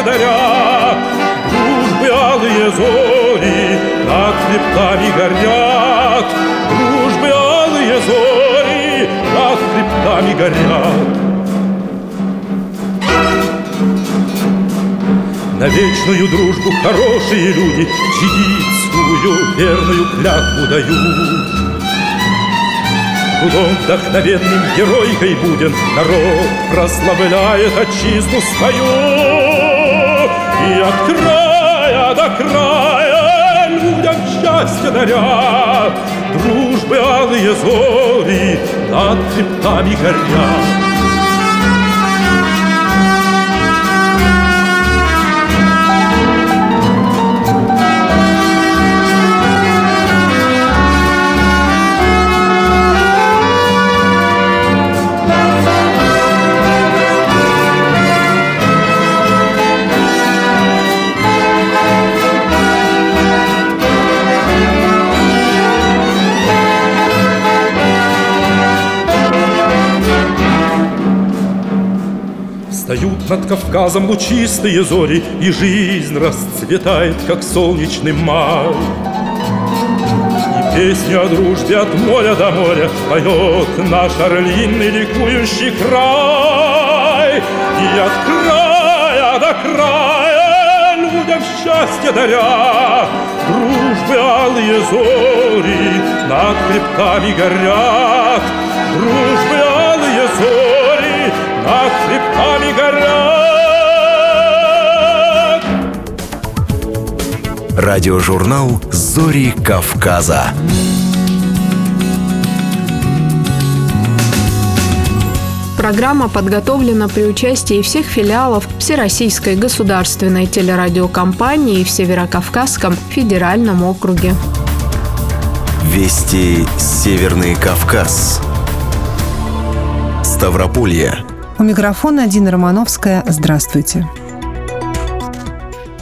счастье даря, Дружбы алые зори над хребтами горят, Дружбы алые зори над хребтами горят. На вечную дружбу хорошие люди Чигитскую верную клятву дают. Трудом вдохновенным геройкой будем Народ прославляет отчизну свою И от края до края людям счастье даря Дружбы алые зори над хребтами горят Встают над Кавказом лучистые зори, И жизнь расцветает, как солнечный май. И песню о дружбе от моря до моря Поет наш орлиный ликующий край. И от края до края людям счастье даря, Дружбы алые зори над хребтами горят, Дружбы хребтами горят. Радиожурнал «Зори Кавказа». Программа подготовлена при участии всех филиалов Всероссийской государственной телерадиокомпании в Северокавказском федеральном округе. Вести Северный Кавказ. Ставрополье. У микрофона Дина Романовская. Здравствуйте.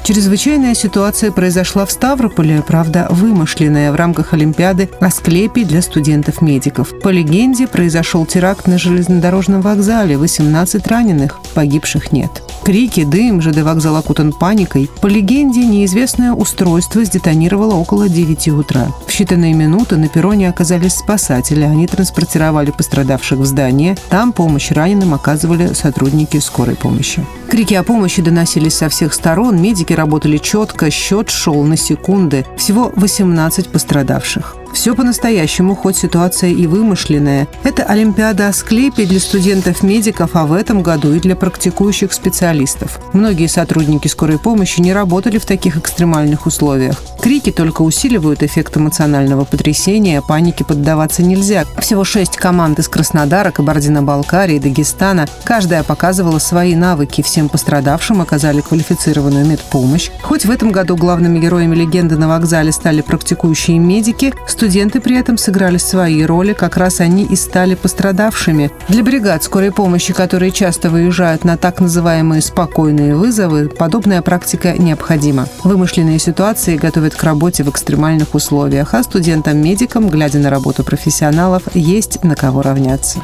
Чрезвычайная ситуация произошла в Ставрополе, правда, вымышленная в рамках Олимпиады Асклепий для студентов-медиков. По легенде, произошел теракт на железнодорожном вокзале, 18 раненых, погибших нет. Крики, дым, ЖД вокзал окутан паникой. По легенде, неизвестное устройство сдетонировало около 9 утра. В считанные минуты на перроне оказались спасатели. Они транспортировали пострадавших в здание. Там помощь раненым оказывали сотрудники скорой помощи. Крики о помощи доносились со всех сторон. Медики работали четко, счет шел на секунды. Всего 18 пострадавших. Все по-настоящему, хоть ситуация и вымышленная. Это Олимпиада Асклепий для студентов-медиков, а в этом году и для практикующих специалистов. Многие сотрудники скорой помощи не работали в таких экстремальных условиях. Крики только усиливают эффект эмоционального потрясения, панике поддаваться нельзя. Всего шесть команд из Краснодара, Кабардино-Балкарии, Дагестана. Каждая показывала свои навыки. Всем пострадавшим оказали квалифицированную медпомощь. Хоть в этом году главными героями легенды на вокзале стали практикующие медики, студенты при этом сыграли свои роли, как раз они и стали пострадавшими. Для бригад скорой помощи, которые часто выезжают на так называемые спокойные вызовы, подобная практика необходима. Вымышленные ситуации готовят к работе в экстремальных условиях, а студентам-медикам, глядя на работу профессионалов, есть на кого равняться.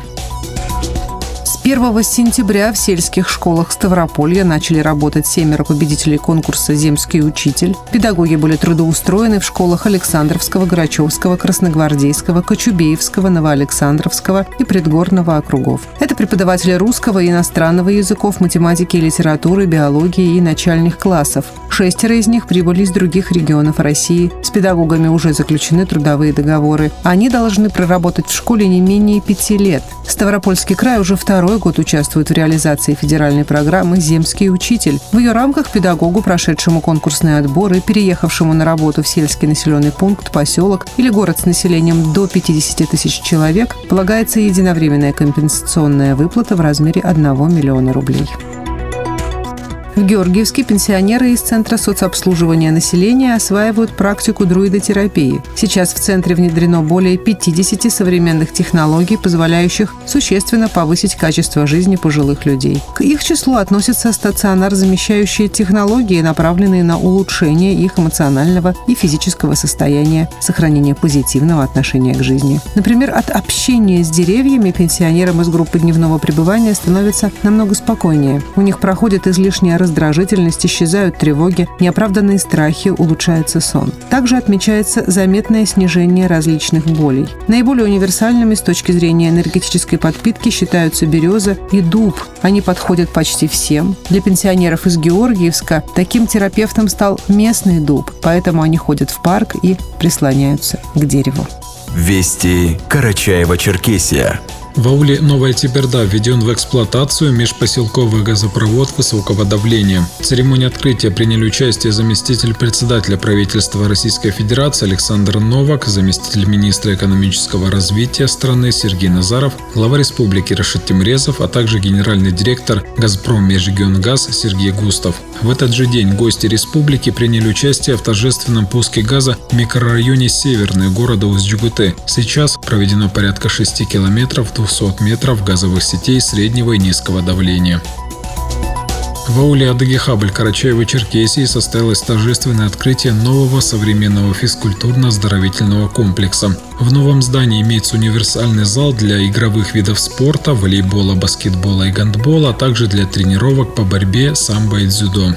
1 сентября в сельских школах Ставрополья начали работать семеро победителей конкурса «Земский учитель». Педагоги были трудоустроены в школах Александровского, Грачевского, Красногвардейского, Кочубеевского, Новоалександровского и Предгорного округов. Это преподаватели русского и иностранного языков, математики и литературы, биологии и начальных классов. Шестеро из них прибыли из других регионов России. С педагогами уже заключены трудовые договоры. Они должны проработать в школе не менее пяти лет. Ставропольский край уже второй второй год участвует в реализации федеральной программы «Земский учитель». В ее рамках педагогу, прошедшему конкурсный отбор и переехавшему на работу в сельский населенный пункт, поселок или город с населением до 50 тысяч человек, полагается единовременная компенсационная выплата в размере 1 миллиона рублей. В Георгиевске пенсионеры из Центра соцобслуживания населения осваивают практику друидотерапии. Сейчас в центре внедрено более 50 современных технологий, позволяющих существенно повысить качество жизни пожилых людей. К их числу относятся стационар-замещающие технологии, направленные на улучшение их эмоционального и физического состояния, сохранение позитивного отношения к жизни. Например, от общения с деревьями пенсионерам из группы дневного пребывания становится намного спокойнее. У них проходит излишняя раздражительность, исчезают тревоги, неоправданные страхи, улучшается сон. Также отмечается заметное снижение различных болей. Наиболее универсальными с точки зрения энергетической подпитки считаются береза и дуб. Они подходят почти всем. Для пенсионеров из Георгиевска таким терапевтом стал местный дуб, поэтому они ходят в парк и прислоняются к дереву. Вести Карачаева-Черкесия. В ауле Новая Тиберда введен в эксплуатацию межпоселковый газопровод высокого давления. В церемонии открытия приняли участие заместитель председателя правительства Российской Федерации Александр Новак, заместитель министра экономического развития страны Сергей Назаров, глава республики Рашид Тимрезов, а также генеральный директор «Газпром Межрегионгаз» Сергей Густав. В этот же день гости республики приняли участие в торжественном пуске газа в микрорайоне Северный города Усть-Джугуты. Сейчас проведено порядка 6 километров 200 метров газовых сетей среднего и низкого давления. В ауле Адыгихабль Карачаева-Черкесии состоялось торжественное открытие нового современного физкультурно-оздоровительного комплекса. В новом здании имеется универсальный зал для игровых видов спорта, волейбола, баскетбола и гандбола, а также для тренировок по борьбе, самбо и дзюдо.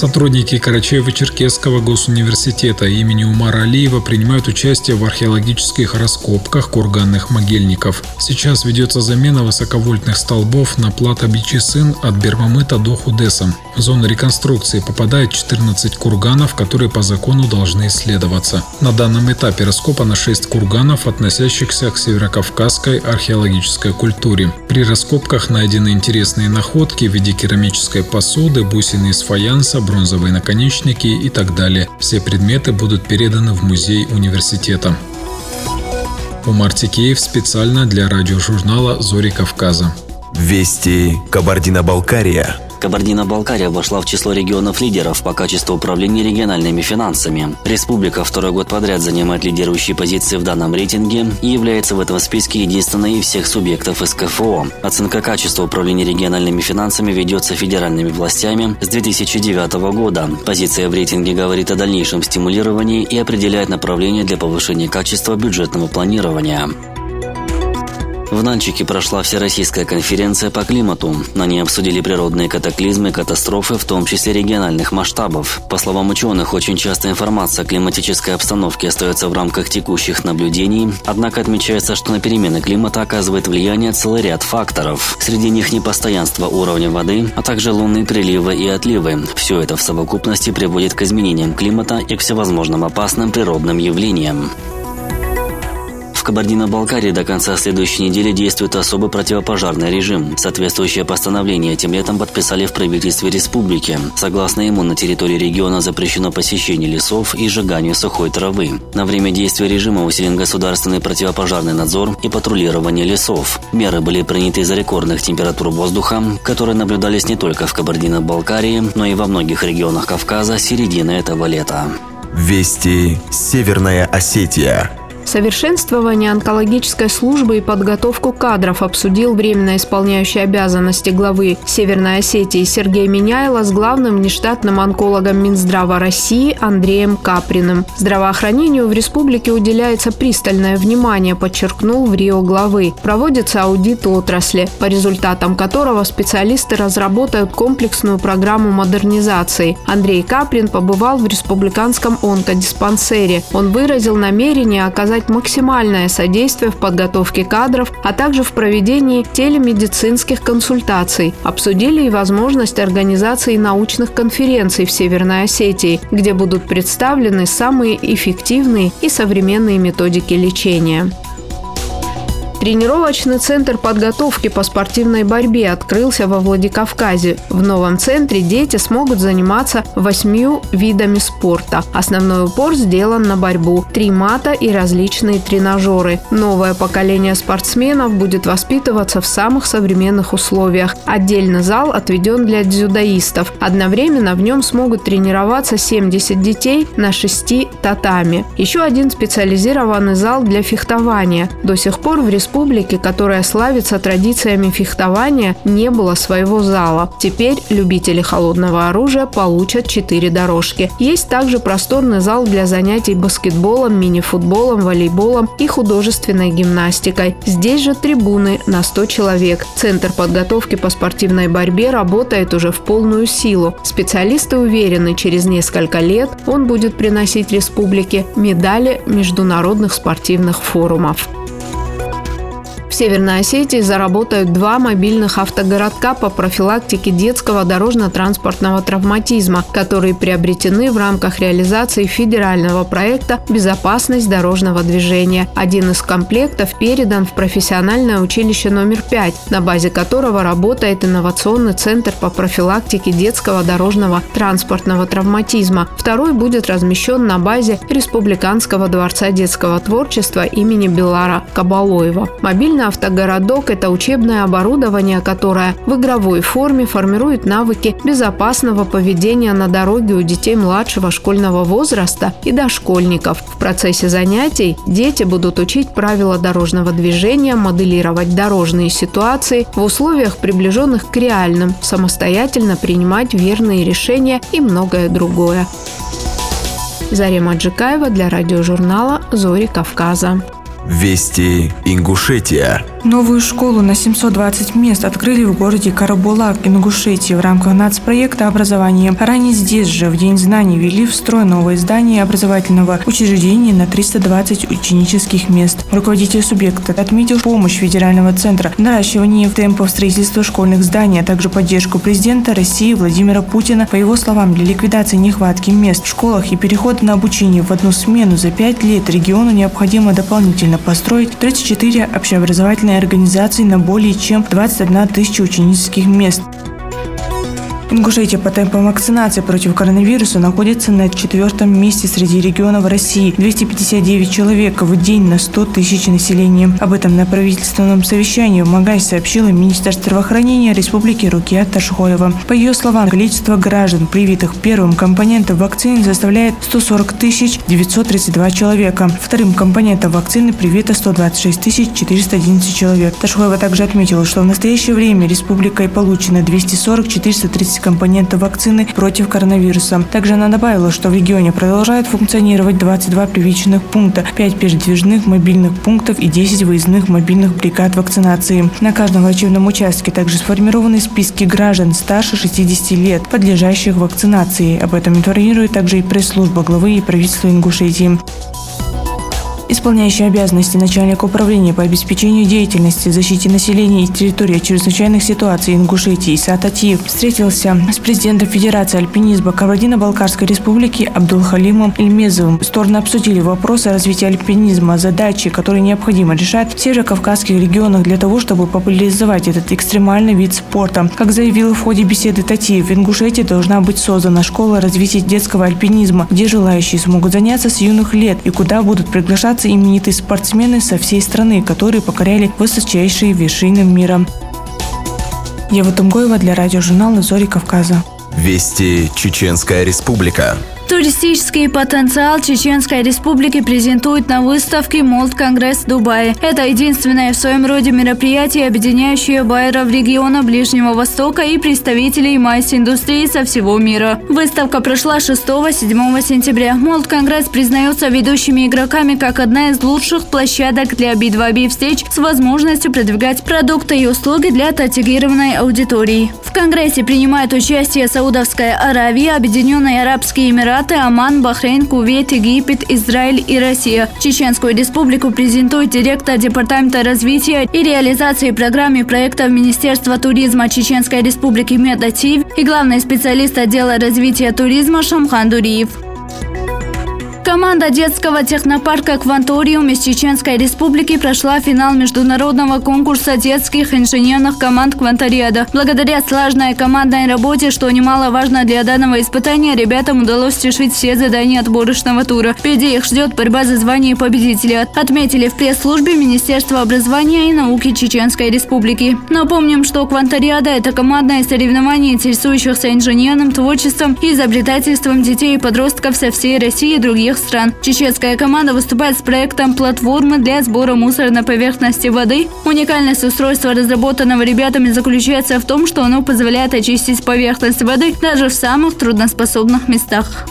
Сотрудники Карачаево-Черкесского госуниверситета имени Умара Алиева принимают участие в археологических раскопках курганных могильников. Сейчас ведется замена высоковольтных столбов на плата Бичисын от Бермамыта до Худеса. В зону реконструкции попадает 14 курганов, которые по закону должны исследоваться. На данном этапе раскопано 6 курганов, относящихся к северокавказской археологической культуре. При раскопках найдены интересные находки в виде керамической посуды, бусины из фаянса, бронзовые наконечники и так далее. Все предметы будут переданы в музей университета. Умар Тикеев специально для радиожурнала «Зори Кавказа». Вести Кабардино-Балкария – Кабардино-Балкария вошла в число регионов-лидеров по качеству управления региональными финансами. Республика второй год подряд занимает лидирующие позиции в данном рейтинге и является в этом списке единственной из всех субъектов СКФО. Оценка качества управления региональными финансами ведется федеральными властями с 2009 года. Позиция в рейтинге говорит о дальнейшем стимулировании и определяет направление для повышения качества бюджетного планирования. В Нальчике прошла Всероссийская конференция по климату. На ней обсудили природные катаклизмы катастрофы, в том числе региональных масштабов. По словам ученых, очень часто информация о климатической обстановке остается в рамках текущих наблюдений, однако отмечается, что на перемены климата оказывает влияние целый ряд факторов. Среди них непостоянство уровня воды, а также лунные приливы и отливы. Все это в совокупности приводит к изменениям климата и к всевозможным опасным природным явлениям. В Кабардино-Балкарии до конца следующей недели действует особый противопожарный режим. Соответствующее постановление этим летом подписали в правительстве республики. Согласно ему, на территории региона запрещено посещение лесов и сжигание сухой травы. На время действия режима усилен государственный противопожарный надзор и патрулирование лесов. Меры были приняты из-за рекордных температур воздуха, которые наблюдались не только в Кабардино-Балкарии, но и во многих регионах Кавказа середины этого лета. Вести Северная Осетия Совершенствование онкологической службы и подготовку кадров обсудил временно исполняющий обязанности главы Северной Осетии Сергей Миняйло с главным внештатным онкологом Минздрава России Андреем Каприным. Здравоохранению в республике уделяется пристальное внимание, подчеркнул в Рио главы. Проводится аудит отрасли, по результатам которого специалисты разработают комплексную программу модернизации. Андрей Каприн побывал в республиканском онкодиспансере. Он выразил намерение оказать максимальное содействие в подготовке кадров, а также в проведении телемедицинских консультаций. Обсудили и возможность организации научных конференций в Северной Осетии, где будут представлены самые эффективные и современные методики лечения. Тренировочный центр подготовки по спортивной борьбе открылся во Владикавказе. В новом центре дети смогут заниматься восьмью видами спорта. Основной упор сделан на борьбу, три мата и различные тренажеры. Новое поколение спортсменов будет воспитываться в самых современных условиях. Отдельный зал отведен для дзюдоистов. Одновременно в нем смогут тренироваться 70 детей на шести татами. Еще один специализированный зал для фехтования. До сих пор в республике республики, которая славится традициями фехтования, не было своего зала. Теперь любители холодного оружия получат четыре дорожки. Есть также просторный зал для занятий баскетболом, мини-футболом, волейболом и художественной гимнастикой. Здесь же трибуны на 100 человек. Центр подготовки по спортивной борьбе работает уже в полную силу. Специалисты уверены, через несколько лет он будет приносить республике медали международных спортивных форумов. Северной Осетии заработают два мобильных автогородка по профилактике детского дорожно-транспортного травматизма, которые приобретены в рамках реализации федерального проекта «Безопасность дорожного движения». Один из комплектов передан в профессиональное училище номер 5, на базе которого работает инновационный центр по профилактике детского дорожного транспортного травматизма. Второй будет размещен на базе Республиканского дворца детского творчества имени Белара Кабалоева. Мобильный автогородок – это учебное оборудование, которое в игровой форме формирует навыки безопасного поведения на дороге у детей младшего школьного возраста и дошкольников. В процессе занятий дети будут учить правила дорожного движения, моделировать дорожные ситуации в условиях, приближенных к реальным, самостоятельно принимать верные решения и многое другое. Зарема Джикаева для радиожурнала «Зори Кавказа». Вести Ингушетия. Новую школу на 720 мест открыли в городе Карабулак, Ингушетии в рамках нацпроекта образования. Ранее здесь же, в День знаний, ввели в строй новое здание образовательного учреждения на 320 ученических мест. Руководитель субъекта отметил помощь федерального центра наращивания темпов строительства школьных зданий, а также поддержку президента России Владимира Путина. По его словам, для ликвидации нехватки мест в школах и перехода на обучение в одну смену за пять лет региону необходимо дополнительно построить 34 общеобразовательные организации на более чем 21 тысяча ученических мест. Ингушетия по темпам вакцинации против коронавируса находится на четвертом месте среди регионов России. 259 человек в день на 100 тысяч населения. Об этом на правительственном совещании в Магай сообщила министр здравоохранения Республики Рукия Ташхоева. По ее словам, количество граждан, привитых первым компонентом вакцины, составляет 140 тысяч 932 человека. Вторым компонентом вакцины привито 126 тысяч 411 человек. Ташхоева также отметила, что в настоящее время республикой получено 240 430 6 компонентов вакцины против коронавируса. Также она добавила, что в регионе продолжают функционировать 22 привычных пункта, 5 передвижных мобильных пунктов и 10 выездных мобильных бригад вакцинации. На каждом врачебном участке также сформированы списки граждан старше 60 лет, подлежащих вакцинации. Об этом информирует также и пресс-служба главы и правительства Ингушетии. Исполняющий обязанности начальника управления по обеспечению деятельности, защите населения и территории чрезвычайных ситуаций Ингушетии Исат Атиев встретился с президентом Федерации альпинизма Кабардино-Балкарской республики Абдулхалимом Ильмезовым. Стороны обсудили вопросы развития альпинизма, задачи, которые необходимо решать в северокавказских регионах для того, чтобы популяризовать этот экстремальный вид спорта. Как заявил в ходе беседы Татиев, в Ингушетии должна быть создана школа развития детского альпинизма, где желающие смогут заняться с юных лет и куда будут приглашаться собираются именитые спортсмены со всей страны, которые покоряли высочайшие вершины мира. Ева Тумгоева для радиожурнала «Зори Кавказа». Вести Чеченская Республика. Туристический потенциал Чеченской Республики презентует на выставке MALT Congress в Дубае. Это единственное в своем роде мероприятие, объединяющее байеров региона Ближнего Востока и представителей MICE -индустрии со всего мира. Выставка прошла 6-7 сентября. MALT Congress признается ведущими игроками как одна из лучших площадок для B2B встреч с возможностью продвигать продукты и услуги для таргетированной аудитории. В Конгрессе принимают участие Саудовская Аравия, Объединенные Арабские Эмираты, Оман, Бахрейн, Кувейт, Египет, Израиль и Россия. Чеченскую республику презентует директор Департамента развития и реализации программы проектов Министерства туризма Чеченской Республики Медатив и главный специалист отдела развития туризма Шамхан Дуриев. Команда детского технопарка «Кванториум» из Чеченской Республики прошла финал международного конкурса детских инженерных команд «Квантариада». Благодаря слаженной командной работе, что немаловажно для данного испытания, ребятам удалось решить все задания отборочного тура. Впереди их ждет борьба за звание победителя. Отметили в пресс-службе Министерства образования и науки Чеченской Республики. Напомним, что «Квантариада» – это командное соревнование интересующихся инженерным творчеством и изобретательством детей и подростков со всей России и других стран. Чеченская команда выступает с проектом платформы для сбора мусора на поверхности воды. Уникальность устройства, разработанного ребятами, заключается в том, что оно позволяет очистить поверхность воды даже в самых трудноспособных местах.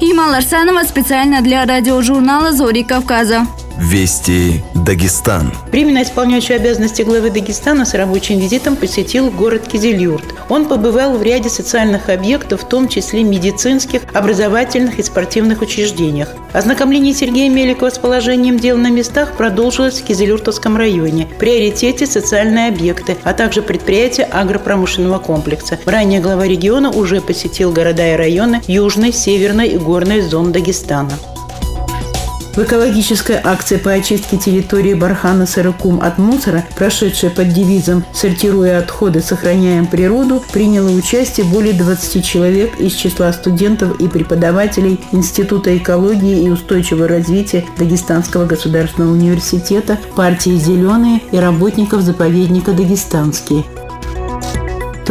Има Ларсанова специально для радиожурнала «Зори Кавказа». Вести Дагестан. Временно исполняющий обязанности главы Дагестана с рабочим визитом посетил город Кизельюрт. Он побывал в ряде социальных объектов, в том числе медицинских, образовательных и спортивных учреждениях. Ознакомление Сергея Меликова с положением дел на местах продолжилось в Кизелюртовском районе. В приоритете социальные объекты, а также предприятия агропромышленного комплекса. Ранее глава региона уже посетил города и районы Южной, Северной и Горной зон Дагестана. В экологической акции по очистке территории Бархана Сарыкум от мусора, прошедшая под девизом «Сортируя отходы, сохраняем природу», приняло участие более 20 человек из числа студентов и преподавателей Института экологии и устойчивого развития Дагестанского государственного университета, партии «Зеленые» и работников заповедника «Дагестанские».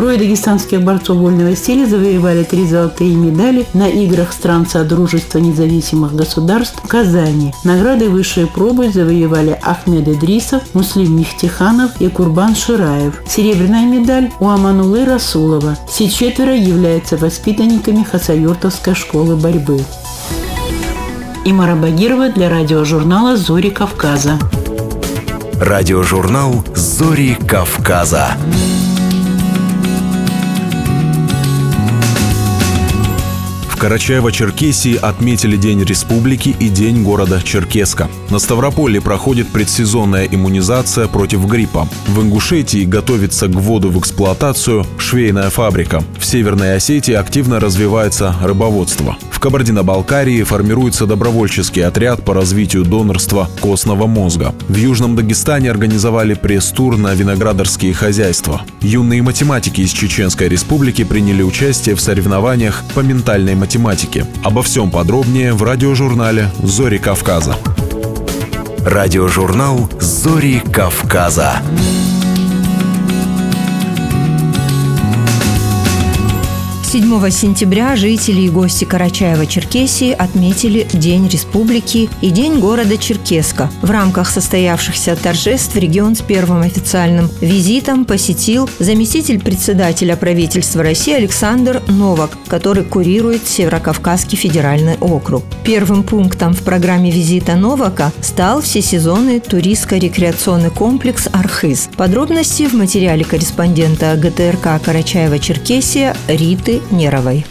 Трое дагестанских борцов вольного стиля завоевали три золотые медали на играх стран Содружества независимых государств в Казани. Награды высшей пробы завоевали Ахмед Идрисов, Муслим Михтиханов и Курбан Шираев. Серебряная медаль у Аманулы Расулова. Все четверо являются воспитанниками Хасавюртовской школы борьбы. Имара Багирова для радиожурнала «Зори Кавказа». Радиожурнал «Зори Кавказа». Карачаево-Черкесии отметили День республики и День города Черкеска. На Ставрополе проходит предсезонная иммунизация против гриппа. В Ингушетии готовится к вводу в эксплуатацию швейная фабрика. В Северной Осетии активно развивается рыбоводство. В Кабардино-Балкарии формируется добровольческий отряд по развитию донорства костного мозга. В Южном Дагестане организовали пресс-тур на виноградарские хозяйства. Юные математики из Чеченской Республики приняли участие в соревнованиях по ментальной математике математики. Обо всем подробнее в радиожурнале «Зори Кавказа». Радиожурнал «Зори Кавказа». 7 сентября жители и гости Карачаева-Черкесии отметили День Республики и День города Черкеска. В рамках состоявшихся торжеств регион с первым официальным визитом посетил заместитель председателя правительства России Александр Новак, который курирует Северокавказский федеральный округ. Первым пунктом в программе визита Новака стал всесезонный туристско-рекреационный комплекс «Архыз». Подробности в материале корреспондента ГТРК Карачаева-Черкесия Риты Неровой.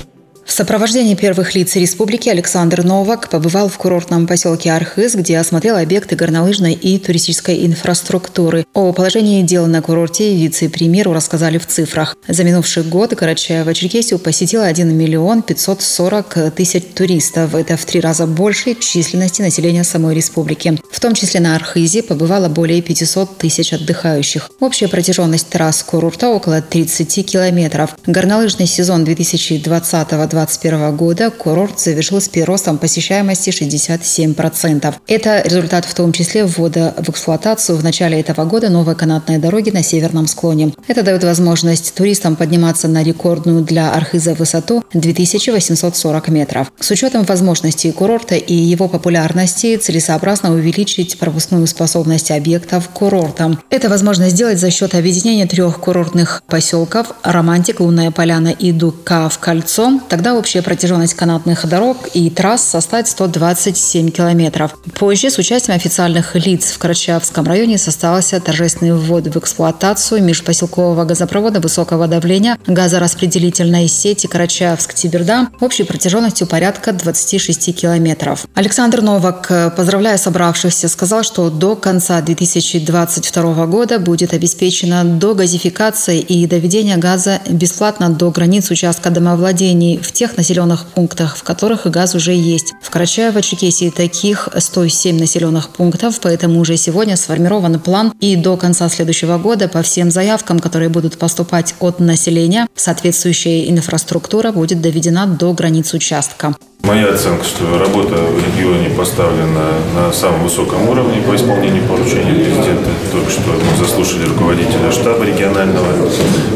В сопровождении первых лиц республики Александр Новак побывал в курортном поселке Архыз, где осмотрел объекты горнолыжной и туристической инфраструктуры. О положении дел на курорте вице-премьеру рассказали в цифрах. За минувший год Карачаево-Черкесию посетило 1 миллион 540 тысяч туристов. Это в три раза больше численности населения самой республики. В том числе на Архизе побывало более 500 тысяч отдыхающих. Общая протяженность трасс курорта около 30 километров. Горнолыжный сезон 2020 2021 года курорт завершил с приростом посещаемости 67%. Это результат в том числе ввода в эксплуатацию в начале этого года новой канатной дороги на северном склоне. Это дает возможность туристам подниматься на рекордную для Архиза высоту 2840 метров. С учетом возможностей курорта и его популярности целесообразно увеличить пропускную способность объектов курорта. Это возможно сделать за счет объединения трех курортных поселков «Романтик», «Лунная поляна» и «Дука» в кольцо. Тогда общая протяженность канатных дорог и трасс составит 127 километров. Позже с участием официальных лиц в Карачаевском районе состоялся торжественный ввод в эксплуатацию межпоселкового газопровода высокого давления газораспределительной сети Карачаевск-Тиберда общей протяженностью порядка 26 километров. Александр Новак, поздравляя собравшихся, сказал, что до конца 2022 года будет обеспечена догазификация и доведение газа бесплатно до границ участка домовладений в тех населенных пунктах, в которых газ уже есть. В Карачаево-Черкесии таких 107 населенных пунктов, поэтому уже сегодня сформирован план и до конца следующего года по всем заявкам, которые будут поступать от населения, соответствующая инфраструктура будет доведена до границ участка. Моя оценка, что работа в регионе поставлена на самом высоком уровне по исполнению поручений президента. Только что мы заслушали руководителя штаба регионального,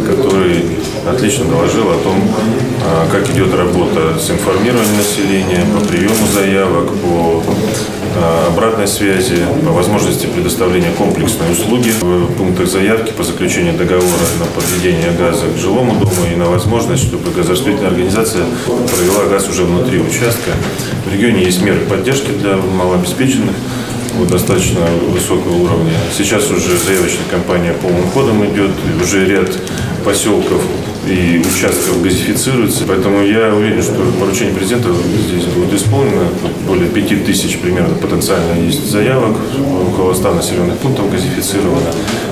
который отлично доложил о том, а, как идет работа с информированием населения, по приему заявок, по а, обратной связи, по возможности предоставления комплексной услуги в пунктах заявки по заключению договора на подведение газа к жилому дому и на возможность, чтобы газораспределительная организация провела газ уже внутри участка. В регионе есть меры поддержки для малообеспеченных достаточно высокого уровня. Сейчас уже заявочная кампания полным ходом идет, уже ряд поселков и участков газифицируется. Поэтому я уверен, что поручение президента здесь будет исполнено. Более пяти тысяч примерно потенциально есть заявок, около 100 населенных пунктов газифицировано.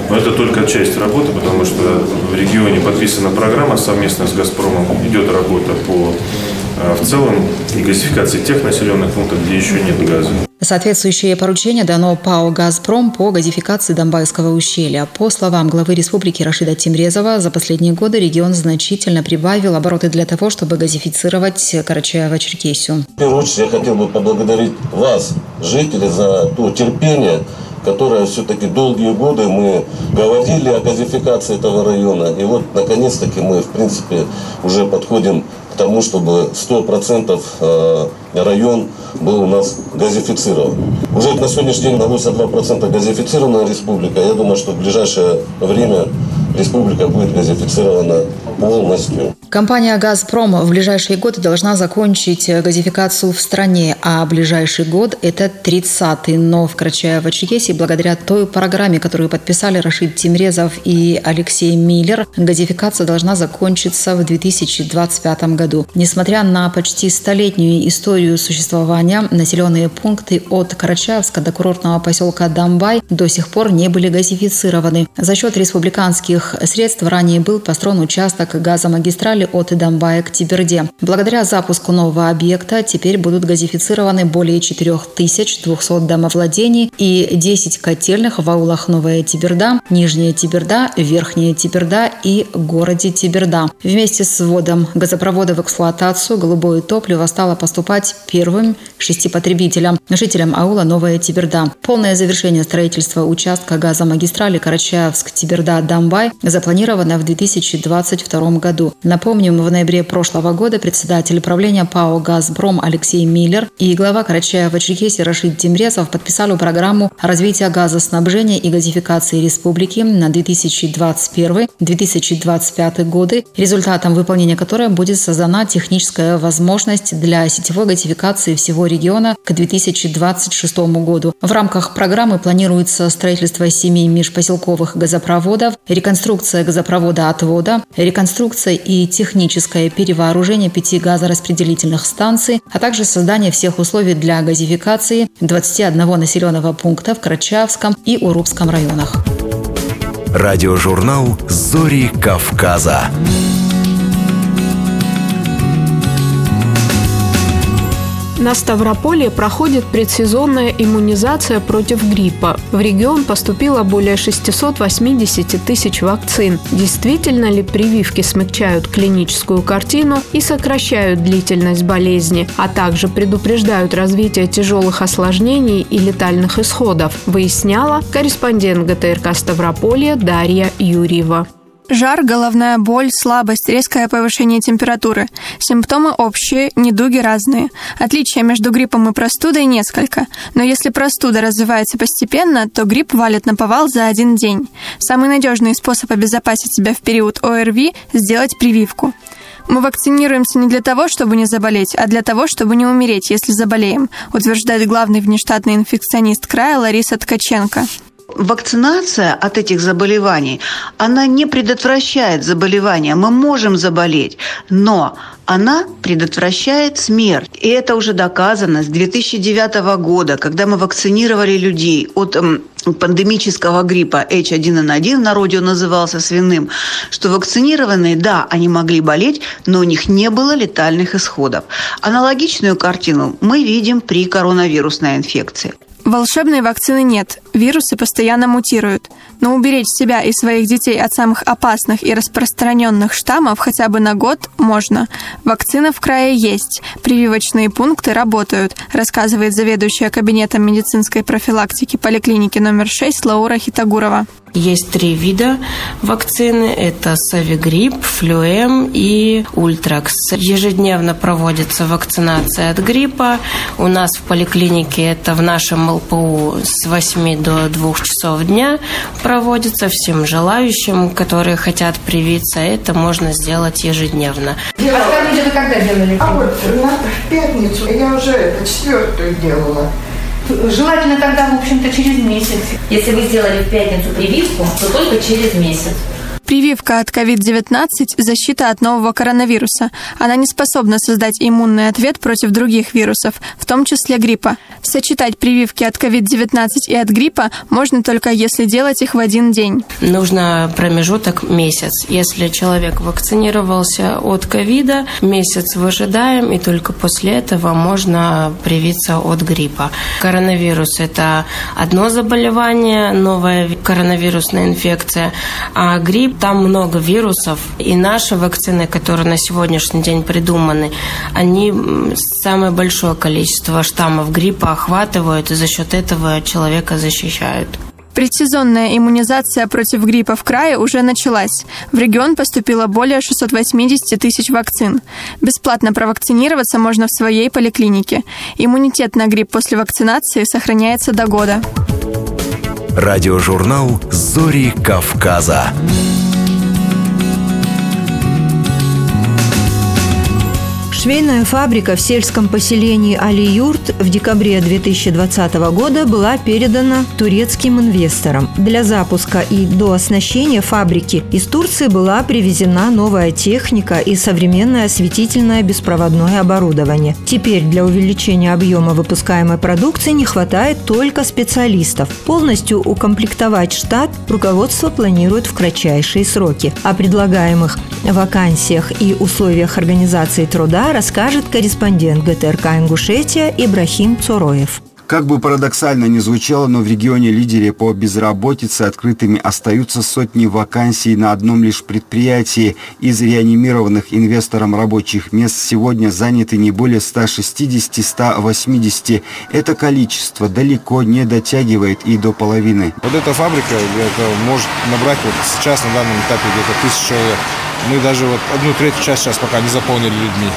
Но это только часть работы, потому что в регионе подписана программа совместно с «Газпромом». Идет работа по а, в целом и газификации тех населенных пунктов, где еще нет газа. Соответствующее поручение дано ПАО «Газпром» по газификации Донбайского ущелья. По словам главы республики Рашида Тимрезова, за последние годы регион значительно прибавил обороты для того, чтобы газифицировать Карачаево-Черкесию. В первую очередь я хотел бы поблагодарить вас, жители, за то терпение, которое все-таки долгие годы мы говорили о газификации этого района. И вот, наконец-таки, мы, в принципе, уже подходим к тому, чтобы 100% э, район был у нас газифицирован. Уже на сегодняшний день на 82% газифицированная республика. Я думаю, что в ближайшее время республика будет газифицирована полностью. Компания «Газпром» в ближайшие годы должна закончить газификацию в стране, а ближайший год – это 30-й. Но в Карачаево-Черкесии, благодаря той программе, которую подписали Рашид Тимрезов и Алексей Миллер, газификация должна закончиться в 2025 году. Несмотря на почти столетнюю историю существования, населенные пункты от Карачаевска до курортного поселка Дамбай до сих пор не были газифицированы. За счет республиканских средств ранее был построен участок газомагистрали от Идамбая к Тиберде. Благодаря запуску нового объекта теперь будут газифицированы более 4200 домовладений и 10 котельных в аулах Новая Тиберда, Нижняя Тиберда, Верхняя Тиберда и городе Тиберда. Вместе с вводом газопровода в эксплуатацию голубое топливо стало поступать первым шести потребителям, жителям аула Новая Тиберда. Полное завершение строительства участка газомагистрали Карачаевск-Тиберда-Дамбай запланировано в 2022 году. Напомним, в ноябре прошлого года председатель правления ПАО «Газпром» Алексей Миллер и глава Карачаева-Черкесии Рашид Тимрезов подписали программу развития газоснабжения и газификации республики на 2021-2025 годы, результатом выполнения которой будет создана техническая возможность для сетевой газификации всего региона к 2026 году. В рамках программы планируется строительство семи межпоселковых газопроводов, реконструкция газопровода отвода, реконструкция и техническое перевооружение пяти газораспределительных станций, а также создание всех условий для газификации 21 населенного пункта в Карачаевском и Урупском районах. Радиожурнал «Зори Кавказа». На Ставрополе проходит предсезонная иммунизация против гриппа. В регион поступило более 680 тысяч вакцин. Действительно ли прививки смягчают клиническую картину и сокращают длительность болезни, а также предупреждают развитие тяжелых осложнений и летальных исходов, выясняла корреспондент ГТРК Ставрополья Дарья Юрьева. Жар, головная боль, слабость, резкое повышение температуры. Симптомы общие, недуги разные. Отличия между гриппом и простудой несколько. Но если простуда развивается постепенно, то грипп валит на повал за один день. Самый надежный способ обезопасить себя в период ОРВИ – сделать прививку. Мы вакцинируемся не для того, чтобы не заболеть, а для того, чтобы не умереть, если заболеем, утверждает главный внештатный инфекционист края Лариса Ткаченко вакцинация от этих заболеваний, она не предотвращает заболевания. Мы можем заболеть, но она предотвращает смерть. И это уже доказано с 2009 года, когда мы вакцинировали людей от эм, пандемического гриппа H1N1, в народе он назывался свиным, что вакцинированные, да, они могли болеть, но у них не было летальных исходов. Аналогичную картину мы видим при коронавирусной инфекции. Волшебной вакцины нет, вирусы постоянно мутируют. Но уберечь себя и своих детей от самых опасных и распространенных штаммов хотя бы на год можно. Вакцина в крае есть, прививочные пункты работают, рассказывает заведующая кабинетом медицинской профилактики поликлиники номер 6 Лаура Хитагурова. Есть три вида вакцины. Это Совигрипп, Флю-М и Ультрикс. Ежедневно проводится вакцинация от гриппа. У нас в поликлинике это в нашем ЛПУ с 8 до 2 часов дня проводится. Всем желающим, которые хотят привиться, это можно сделать ежедневно. А скажите, вы когда делали? А вот в пятницу я уже четвертую делала. Желательно тогда, в общем-то, через месяц. Если вы сделали в пятницу прививку, то только через месяц. Прививка от COVID-19 – защита от нового коронавируса. Она не способна создать иммунный ответ против других вирусов, в том числе гриппа. Сочетать прививки от COVID-19 и от гриппа можно только если делать их в один день. Нужно промежуток месяц. Если человек вакцинировался от ковида, месяц выжидаем, и только после этого можно привиться от гриппа. Коронавирус – это одно заболевание, новая коронавирусная инфекция, а грипп там много вирусов, и наши вакцины, которые на сегодняшний день придуманы, они самое большое количество штаммов гриппа охватывают, и за счет этого человека защищают. Предсезонная иммунизация против гриппа в крае уже началась. В регион поступило более 680 тысяч вакцин. Бесплатно провакцинироваться можно в своей поликлинике. Иммунитет на грипп после вакцинации сохраняется до года. Радиожурнал «Зори Кавказа». Швейная фабрика в сельском поселении Али-Юрт в декабре 2020 года была передана турецким инвесторам. Для запуска и до оснащения фабрики из Турции была привезена новая техника и современное осветительное беспроводное оборудование. Теперь для увеличения объема выпускаемой продукции не хватает только специалистов. Полностью укомплектовать штат руководство планирует в кратчайшие сроки. О предлагаемых вакансиях и условиях организации труда расскажет корреспондент ГТРК «Ингушетия» Ибрахим Цуроев. Как бы парадоксально ни звучало, но в регионе лидере по безработице открытыми остаются сотни вакансий на одном лишь предприятии. Из реанимированных инвестором рабочих мест сегодня заняты не более 160-180. Это количество далеко не дотягивает и до половины. Вот эта фабрика это может набрать вот сейчас на данном этапе где-то тысячу человек. Мы даже вот одну третью часть сейчас пока не заполнили людьми.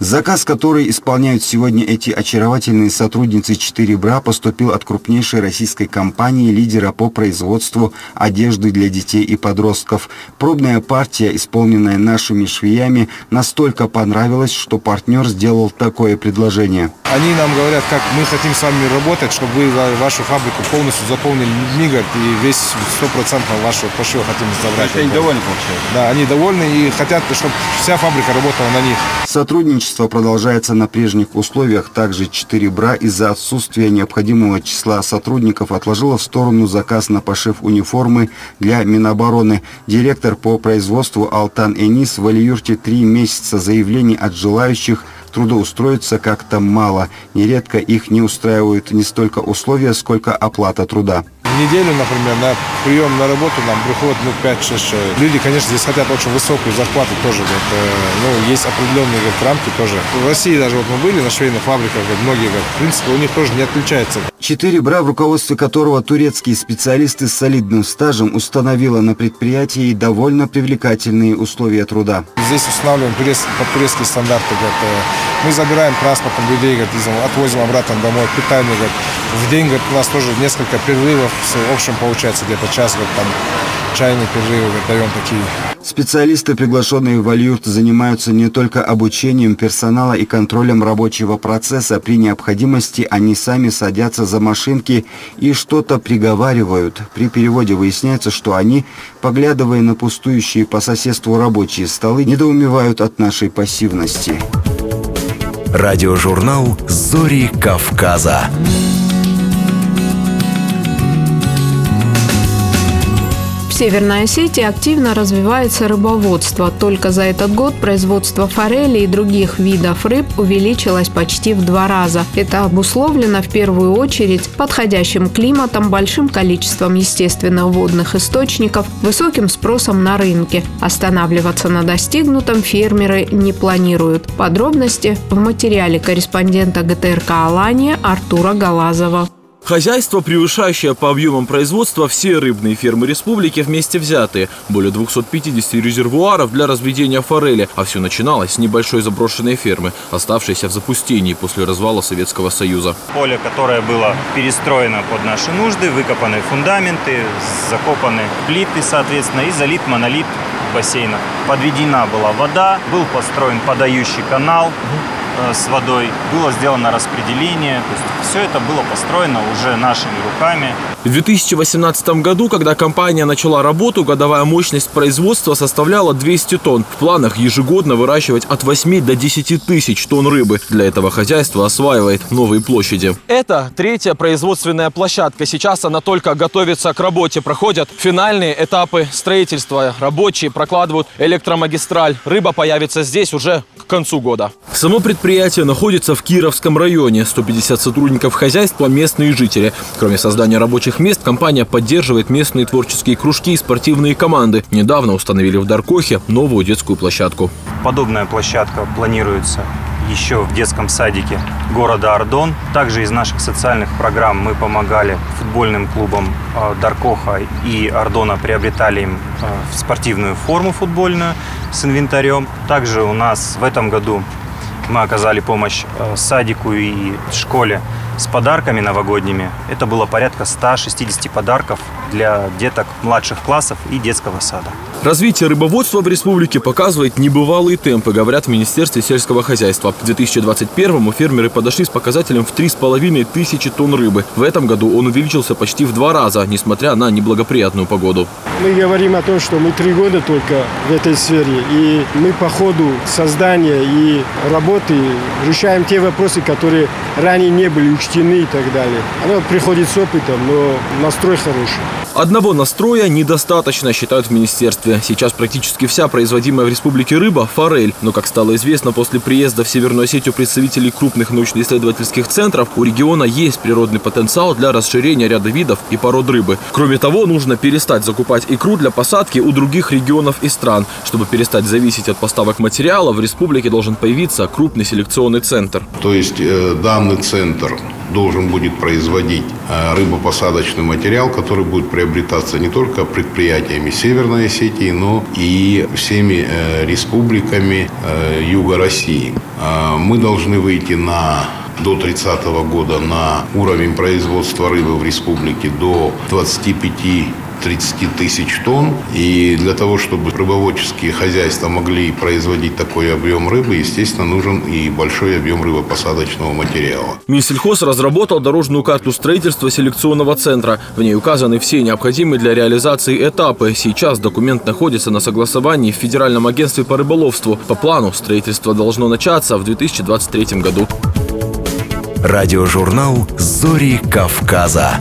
Заказ, который исполняют сегодня эти очаровательные сотрудницы 4 БРА, поступил от крупнейшей российской компании, лидера по производству одежды для детей и подростков. Пробная партия, исполненная нашими швеями, настолько понравилась, что партнер сделал такое предложение. Они нам говорят, как мы хотим с вами работать, чтобы вы вашу фабрику полностью заполнили людьми, и весь стопроцентно вашу пошив хотим забрать. Они довольны, получается? Да, они довольны и хотят, чтобы вся фабрика работала на них. Сотрудничество продолжается на прежних условиях. Также 4 БРА из-за отсутствия необходимого числа сотрудников отложила в сторону заказ на пошив униформы для Минобороны. Директор по производству Алтан Энис в Алиюрте три месяца заявлений от желающих трудоустроиться как-то мало. Нередко их не устраивают не столько условия, сколько оплата труда неделю, например, на прием на работу нам приходит ну, 5-6 человек. Люди, конечно, здесь хотят очень высокую зарплату тоже. Это, ну, есть определенные говорит, рамки тоже. В России даже вот мы были на швейных фабриках, говорит, многие, говорят, в принципе, у них тоже не отличается. Четыре бра, в руководстве которого турецкие специалисты с солидным стажем установила на предприятии довольно привлекательные условия труда. Здесь устанавливаем под турецкие стандарты. Говорит, мы забираем транспортом людей, говорит, отвозим обратно домой, питание. Говорит, в день говорит, у нас тоже несколько перерывов в общем получается где-то час, вот там чайные перерывы вот, даем такие. Специалисты, приглашенные в Вальюрт, занимаются не только обучением персонала и контролем рабочего процесса. При необходимости они сами садятся за машинки и что-то приговаривают. При переводе выясняется, что они, поглядывая на пустующие по соседству рабочие столы, недоумевают от нашей пассивности. Радиожурнал «Зори Кавказа». Северной Осетии активно развивается рыбоводство. Только за этот год производство форели и других видов рыб увеличилось почти в два раза. Это обусловлено в первую очередь подходящим климатом, большим количеством естественных водных источников, высоким спросом на рынке. Останавливаться на достигнутом фермеры не планируют. Подробности в материале корреспондента ГТРК «Алания» Артура Галазова. Хозяйство, превышающее по объемам производства все рыбные фермы республики вместе взятые. Более 250 резервуаров для разведения форели. А все начиналось с небольшой заброшенной фермы, оставшейся в запустении после развала Советского Союза. Поле, которое было перестроено под наши нужды, выкопаны фундаменты, закопаны плиты, соответственно, и залит монолит бассейна. Подведена была вода, был построен подающий канал, с водой, было сделано распределение. То есть все это было построено уже нашими руками. В 2018 году, когда компания начала работу, годовая мощность производства составляла 200 тонн. В планах ежегодно выращивать от 8 до 10 тысяч тонн рыбы. Для этого хозяйство осваивает новые площади. Это третья производственная площадка. Сейчас она только готовится к работе. Проходят финальные этапы строительства. Рабочие прокладывают электромагистраль. Рыба появится здесь уже к концу года. Само предприятие находится в Кировском районе. 150 сотрудников хозяйства – местные жители. Кроме создания рабочих мест компания поддерживает местные творческие кружки и спортивные команды. Недавно установили в Даркохе новую детскую площадку. Подобная площадка планируется еще в детском садике города Ардон. Также из наших социальных программ мы помогали футбольным клубам э, Даркоха и Ардона, приобретали им э, спортивную форму футбольную с инвентарем. Также у нас в этом году мы оказали помощь э, садику и школе с подарками новогодними. Это было порядка 160 подарков для деток младших классов и детского сада. Развитие рыбоводства в республике показывает небывалые темпы, говорят в Министерстве сельского хозяйства. К 2021-му фермеры подошли с показателем в 3,5 тысячи тонн рыбы. В этом году он увеличился почти в два раза, несмотря на неблагоприятную погоду. Мы говорим о том, что мы три года только в этой сфере, и мы по ходу создания и работы решаем те вопросы, которые ранее не были учтены и так далее. Оно приходит с опытом, но настрой хороший. Одного настроя недостаточно, считают в министерстве. Сейчас практически вся производимая в республике рыба – форель. Но, как стало известно после приезда в Северную Осетию представителей крупных научно-исследовательских центров, у региона есть природный потенциал для расширения ряда видов и пород рыбы. Кроме того, нужно перестать закупать икру для посадки у других регионов и стран. Чтобы перестать зависеть от поставок материала, в республике должен появиться крупный селекционный центр. То есть э, данный центр должен будет производить э, рыбопосадочный материал, который будет приобретаться не только предприятиями Северной Осетии, но и всеми э, республиками э, Юга России. Мы должны выйти на до 30 года на уровень производства рыбы в республике до 25 30 тысяч тонн. И для того, чтобы рыбоводческие хозяйства могли производить такой объем рыбы, естественно, нужен и большой объем рыбопосадочного материала. Минсельхоз разработал дорожную карту строительства селекционного центра. В ней указаны все необходимые для реализации этапы. Сейчас документ находится на согласовании в Федеральном агентстве по рыболовству. По плану строительство должно начаться в 2023 году. Радиожурнал «Зори Кавказа».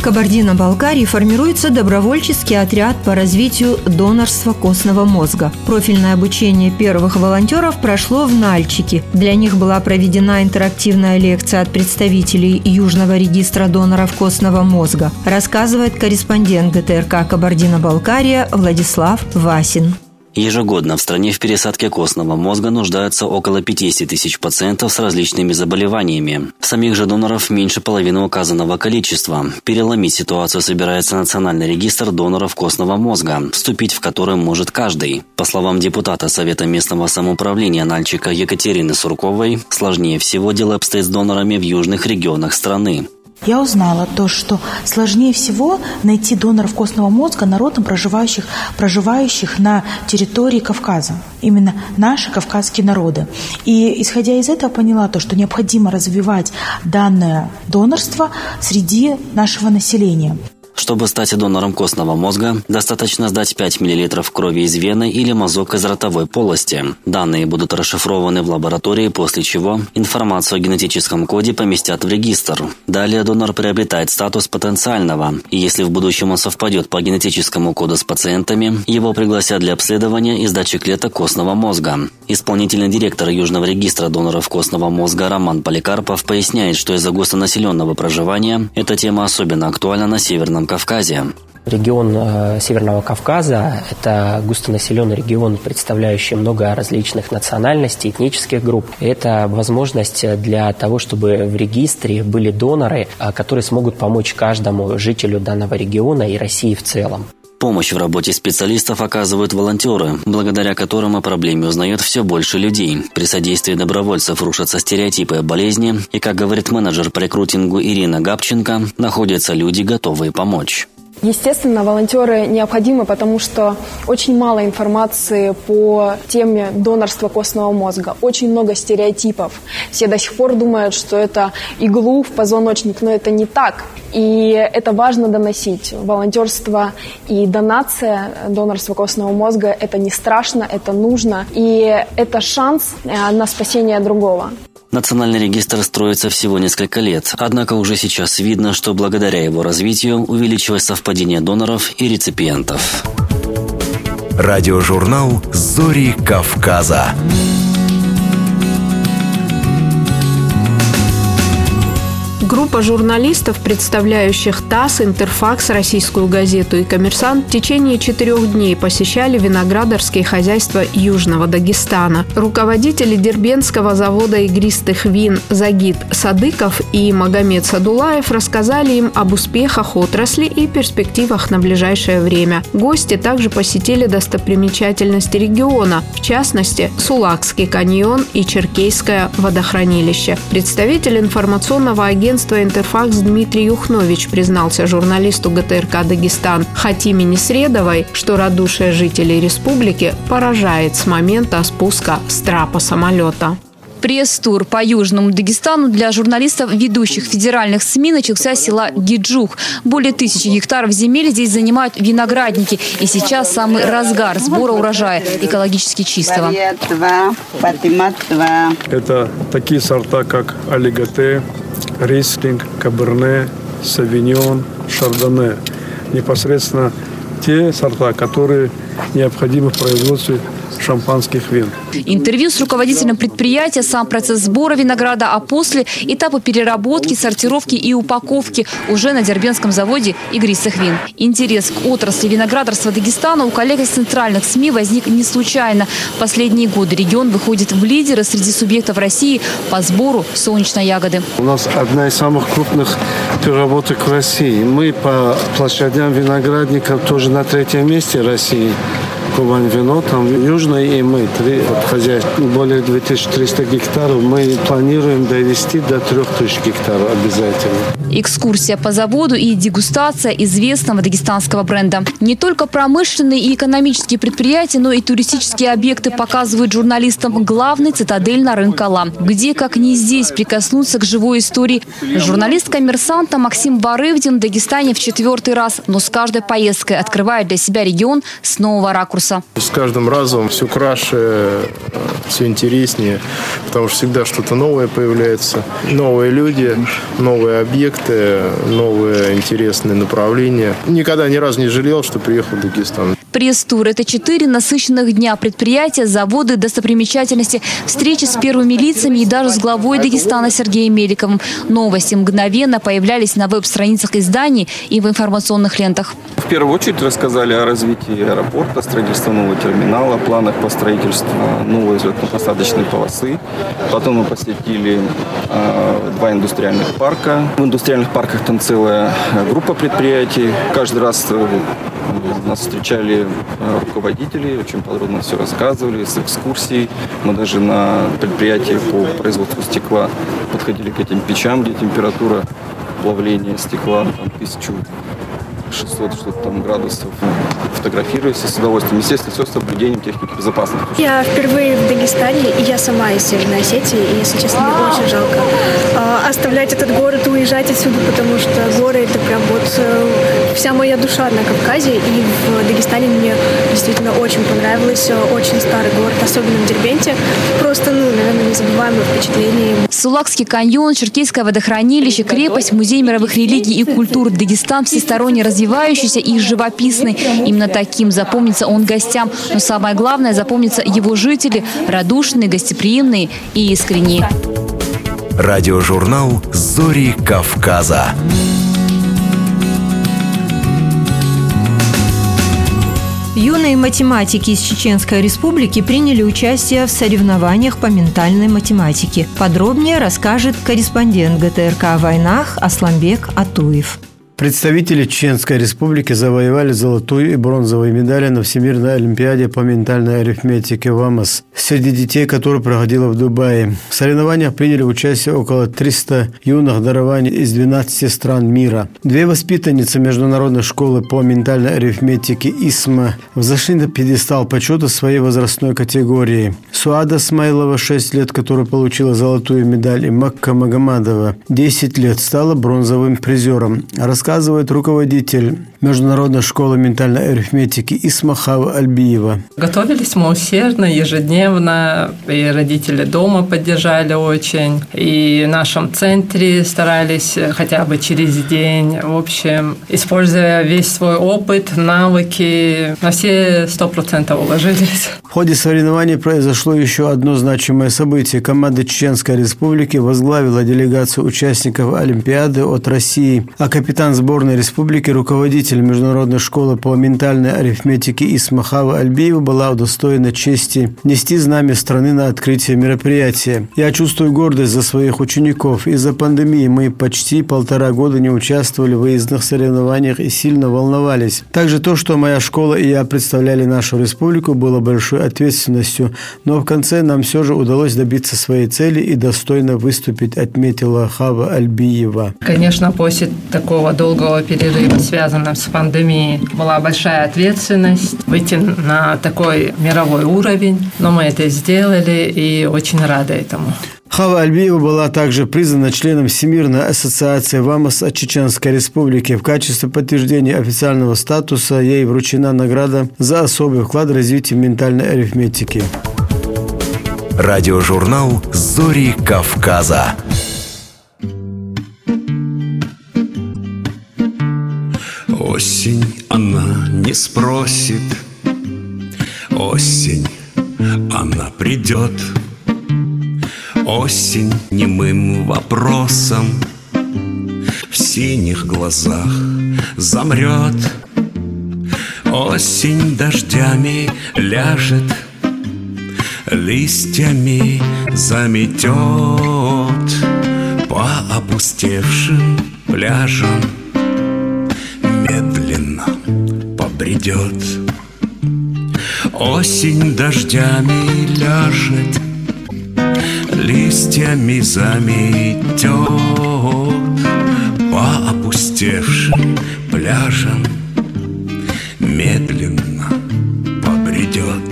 Кабардино-Балкарии формируется добровольческий отряд по развитию донорства костного мозга. Профильное обучение первых волонтеров прошло в Нальчике. Для них была проведена интерактивная лекция от представителей Южного регистра доноров костного мозга, рассказывает корреспондент ГТРК Кабардино-Балкария Владислав Васин. Ежегодно в стране в пересадке костного мозга нуждаются около 50 тысяч пациентов с различными заболеваниями. Самих же доноров меньше половины указанного количества. Переломить ситуацию собирается Национальный регистр доноров костного мозга, вступить в который может каждый. По словам депутата Совета местного самоуправления Нальчика Екатерины Сурковой, сложнее всего дело обстоит с донорами в южных регионах страны я узнала то, что сложнее всего найти доноров костного мозга народам, проживающих, проживающих на территории Кавказа. Именно наши кавказские народы. И исходя из этого поняла то, что необходимо развивать данное донорство среди нашего населения. Чтобы стать донором костного мозга, достаточно сдать 5 мл крови из вены или мазок из ротовой полости. Данные будут расшифрованы в лаборатории, после чего информацию о генетическом коде поместят в регистр. Далее донор приобретает статус потенциального, и если в будущем он совпадет по генетическому коду с пациентами, его пригласят для обследования и сдачи клеток костного мозга. Исполнительный директор Южного регистра доноров костного мозга Роман Поликарпов поясняет, что из-за густонаселенного проживания эта тема особенно актуальна на Северном Кавказе. Регион э, Северного Кавказа – это густонаселенный регион, представляющий много различных национальностей, этнических групп. Это возможность для того, чтобы в регистре были доноры, э, которые смогут помочь каждому жителю данного региона и России в целом. Помощь в работе специалистов оказывают волонтеры, благодаря которым о проблеме узнает все больше людей. При содействии добровольцев рушатся стереотипы о болезни, и, как говорит менеджер по рекрутингу Ирина Габченко, находятся люди, готовые помочь. Естественно, волонтеры необходимы, потому что очень мало информации по теме донорства костного мозга. Очень много стереотипов. Все до сих пор думают, что это иглу в позвоночник, но это не так. И это важно доносить. Волонтерство и донация донорства костного мозга – это не страшно, это нужно. И это шанс э, на спасение другого. Национальный регистр строится всего несколько лет, однако уже сейчас видно, что благодаря его развитию увеличилось совпадение доноров и реципиентов. Радиожурнал «Зори Кавказа». Группа журналистов, представляющих ТАСС, Интерфакс, Российскую газету и Коммерсант в течение четырех дней посещали виноградарские хозяйства Южного Дагестана. Руководители Дербенского завода игристых вин Загид Садыков и Магомед Садулаев рассказали им об успехах отрасли и перспективах на ближайшее время. Гости также посетили достопримечательности региона, в частности, Сулакский каньон и Черкейское водохранилище. Представитель информационного агентства агентства «Интерфакс» Дмитрий Юхнович признался журналисту ГТРК «Дагестан» Хатиме Несредовой, что радушие жителей республики поражает с момента спуска с трапа самолета. Пресс-тур по Южному Дагестану для журналистов ведущих федеральных СМИ начался села Гиджух. Более тысячи гектаров земель здесь занимают виноградники. И сейчас самый разгар сбора урожая экологически чистого. Это такие сорта, как Алигате, Рислинг, Каберне, Савиньон, Шардоне. Непосредственно те сорта, которые необходимы в производстве шампанских вин. Интервью с руководителем предприятия, сам процесс сбора винограда, а после этапы переработки, сортировки и упаковки уже на Дербенском заводе игристых вин. Интерес к отрасли виноградарства Дагестана у коллег из центральных СМИ возник не случайно. В последние годы регион выходит в лидеры среди субъектов России по сбору солнечной ягоды. У нас одна из самых крупных переработок в России. Мы по площадям виноградников тоже на третьем месте России. Кубань вино, там южное и мы, три хозяйства, более 2300 гектаров. Мы планируем довести до 3000 гектаров обязательно. Экскурсия по заводу и дегустация известного дагестанского бренда. Не только промышленные и экономические предприятия, но и туристические объекты показывают журналистам главный цитадель на рынке Алам, где, как не здесь, прикоснуться к живой истории. Журналист коммерсанта Максим Барывдин в Дагестане в четвертый раз, но с каждой поездкой открывает для себя регион с нового ракурса конкурса. С каждым разом все краше, все интереснее, потому что всегда что-то новое появляется. Новые люди, новые объекты, новые интересные направления. Никогда ни разу не жалел, что приехал в Дагестан. Пресс-тур – это четыре насыщенных дня предприятия, заводы, достопримечательности, встречи с первыми лицами и даже с главой Дагестана Сергеем Меликовым. Новости мгновенно появлялись на веб-страницах изданий и в информационных лентах. В первую очередь рассказали о развитии аэропорта, строительстве нового терминала, планах по строительству новой взлетно-посадочной полосы. Потом мы посетили э, два индустриальных парка. В индустриальных парках там целая группа предприятий. Каждый раз э, нас встречали э, руководители, очень подробно все рассказывали, с экскурсией. Мы даже на предприятии по производству стекла подходили к этим печам, где температура плавления стекла там, 1600 что-то там градусов. Фотографируюсь с удовольствием. Естественно, все с соблюдением техники безопасности. Я впервые в Дагестане, и я сама из Северной Осетии, и, если честно, мне очень жалко а, оставлять этот город, уезжать отсюда, потому что горы — это прям вот э, вся моя душа на Кавказе, и в Дагестане мне действительно очень понравилось. Очень старый город, особенно в Дербенте. Просто, ну, наверное, незабываемое впечатление. Сулакский каньон, Черкесское водохранилище, крепость, музей мировых религий и культур. Дагестан всесторонне развивающийся и живописный. Именно таким запомнится он гостям. Но самое главное, запомнится его жители – радушные, гостеприимные и искренние. Радиожурнал «Зори Кавказа». Юные математики из Чеченской Республики приняли участие в соревнованиях по ментальной математике. Подробнее расскажет корреспондент ГТРК о войнах Асламбек Атуев. Представители Чеченской Республики завоевали золотую и бронзовые медали на Всемирной Олимпиаде по ментальной арифметике ВАМОС среди детей, которая проходила в Дубае. В соревнованиях приняли участие около 300 юных дарований из 12 стран мира. Две воспитанницы Международной школы по ментальной арифметике ИСМА взошли на пьедестал почета своей возрастной категории. Суада Смайлова, 6 лет, которая получила золотую медаль, и Макка Магомадова, 10 лет, стала бронзовым призером. Рассказ рассказывает руководитель Международной школы ментальной арифметики Исмахава Альбиева. Готовились мы усердно, ежедневно, и родители дома поддержали очень, и в нашем центре старались хотя бы через день. В общем, используя весь свой опыт, навыки, на все сто процентов уложились. В ходе соревнований произошло еще одно значимое событие. Команда Чеченской Республики возглавила делегацию участников Олимпиады от России, а капитан сборной республики, руководитель Международной школы по ментальной арифметике Исмахава Альбиева была удостоена чести нести знамя страны на открытие мероприятия. Я чувствую гордость за своих учеников. Из-за пандемии мы почти полтора года не участвовали в выездных соревнованиях и сильно волновались. Также то, что моя школа и я представляли нашу республику, было большой ответственностью. Но в конце нам все же удалось добиться своей цели и достойно выступить, отметила Хава Альбиева. Конечно, после такого долгого долгого перерыва, связанного с пандемией, была большая ответственность выйти на такой мировой уровень. Но мы это сделали и очень рады этому. Хава Альбиева была также признана членом Всемирной ассоциации ВАМОС от Чеченской Республики. В качестве подтверждения официального статуса ей вручена награда за особый вклад в развитие ментальной арифметики. Радиожурнал «Зори Кавказа». Осень, она не спросит. Осень, она придет. Осень немым вопросом В синих глазах замрет. Осень дождями ляжет Листьями заметет. По опустевшим пляжам придет Осень дождями ляжет Листьями заметет. По опустевшим пляжам Медленно побредет.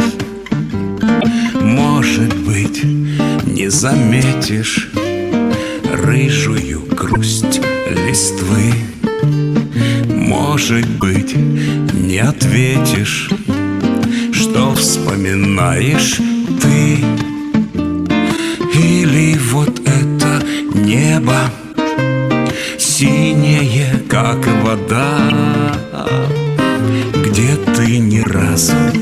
Может быть, не заметишь Рыжую грусть листвы может быть, не ответишь, что вспоминаешь ты? Или вот это небо Синее, как вода Где ты ни разу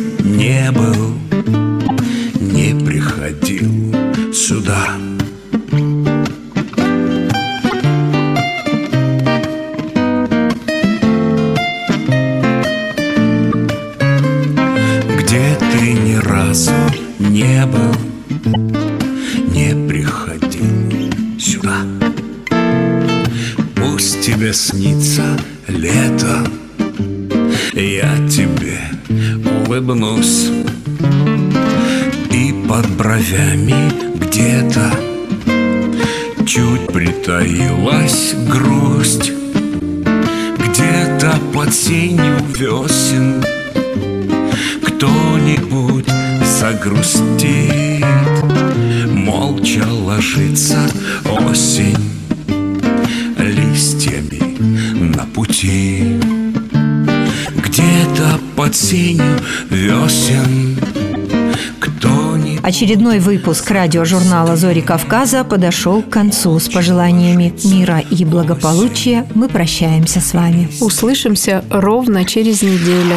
Я тебе улыбнусь. И под бровями где-то Чуть притаилась грусть. Где-то под сенью весен Кто-нибудь загрустит. Молча ложится осень Листьями на пути Где-то под сенью весен Очередной выпуск радиожурнала «Зори Кавказа» подошел к концу. С пожеланиями мира и благополучия мы прощаемся с вами. Услышимся ровно через неделю.